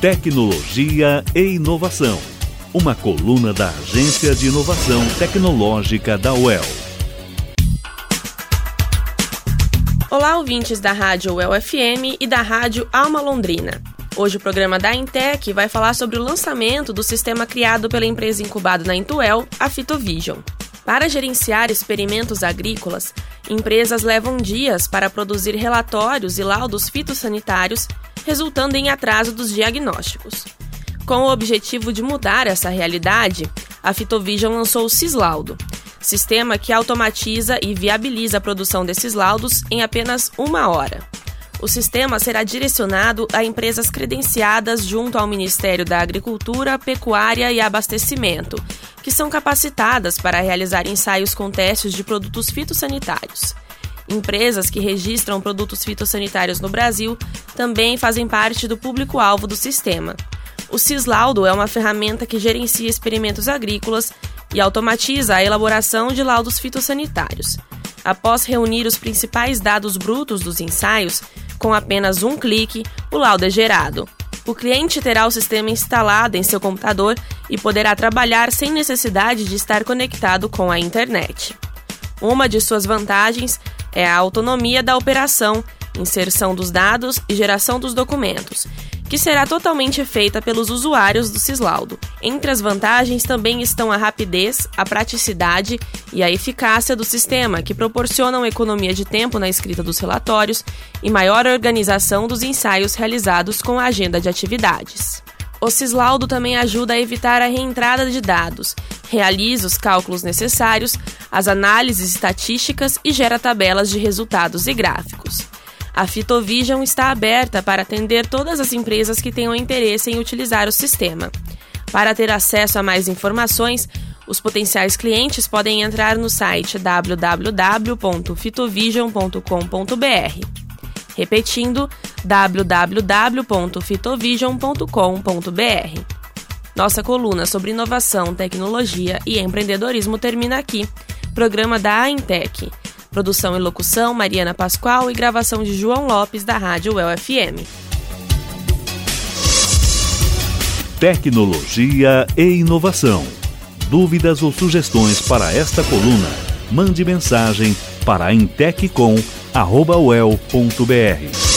Tecnologia e Inovação. Uma coluna da Agência de Inovação Tecnológica da UEL. Olá, ouvintes da Rádio UEL FM e da Rádio Alma Londrina. Hoje o programa da Intec vai falar sobre o lançamento do sistema criado pela empresa incubada na Intuel, a Fitovision. Para gerenciar experimentos agrícolas, empresas levam dias para produzir relatórios e laudos fitossanitários, resultando em atraso dos diagnósticos. Com o objetivo de mudar essa realidade, a Fitovision lançou o Cislaudo, sistema que automatiza e viabiliza a produção desses laudos em apenas uma hora. O sistema será direcionado a empresas credenciadas junto ao Ministério da Agricultura, Pecuária e Abastecimento, que são capacitadas para realizar ensaios com testes de produtos fitossanitários. Empresas que registram produtos fitossanitários no Brasil também fazem parte do público-alvo do sistema. O Cislaudo é uma ferramenta que gerencia experimentos agrícolas e automatiza a elaboração de laudos fitossanitários. Após reunir os principais dados brutos dos ensaios, com apenas um clique, o laudo é gerado. O cliente terá o sistema instalado em seu computador e poderá trabalhar sem necessidade de estar conectado com a internet. Uma de suas vantagens é a autonomia da operação, inserção dos dados e geração dos documentos, que será totalmente feita pelos usuários do Cislaudo. Entre as vantagens também estão a rapidez, a praticidade e a eficácia do sistema, que proporcionam economia de tempo na escrita dos relatórios e maior organização dos ensaios realizados com a agenda de atividades. O Cislaudo também ajuda a evitar a reentrada de dados, realiza os cálculos necessários, as análises estatísticas e gera tabelas de resultados e gráficos. A Fitovision está aberta para atender todas as empresas que tenham interesse em utilizar o sistema. Para ter acesso a mais informações, os potenciais clientes podem entrar no site www.fitovision.com.br. Repetindo, www.fitovision.com.br. Nossa coluna sobre inovação, tecnologia e empreendedorismo termina aqui. Programa da Aintec. Produção e locução Mariana Pascoal e gravação de João Lopes da Rádio UFM. Tecnologia e inovação. Dúvidas ou sugestões para esta coluna? Mande mensagem para inteccom@uel.br.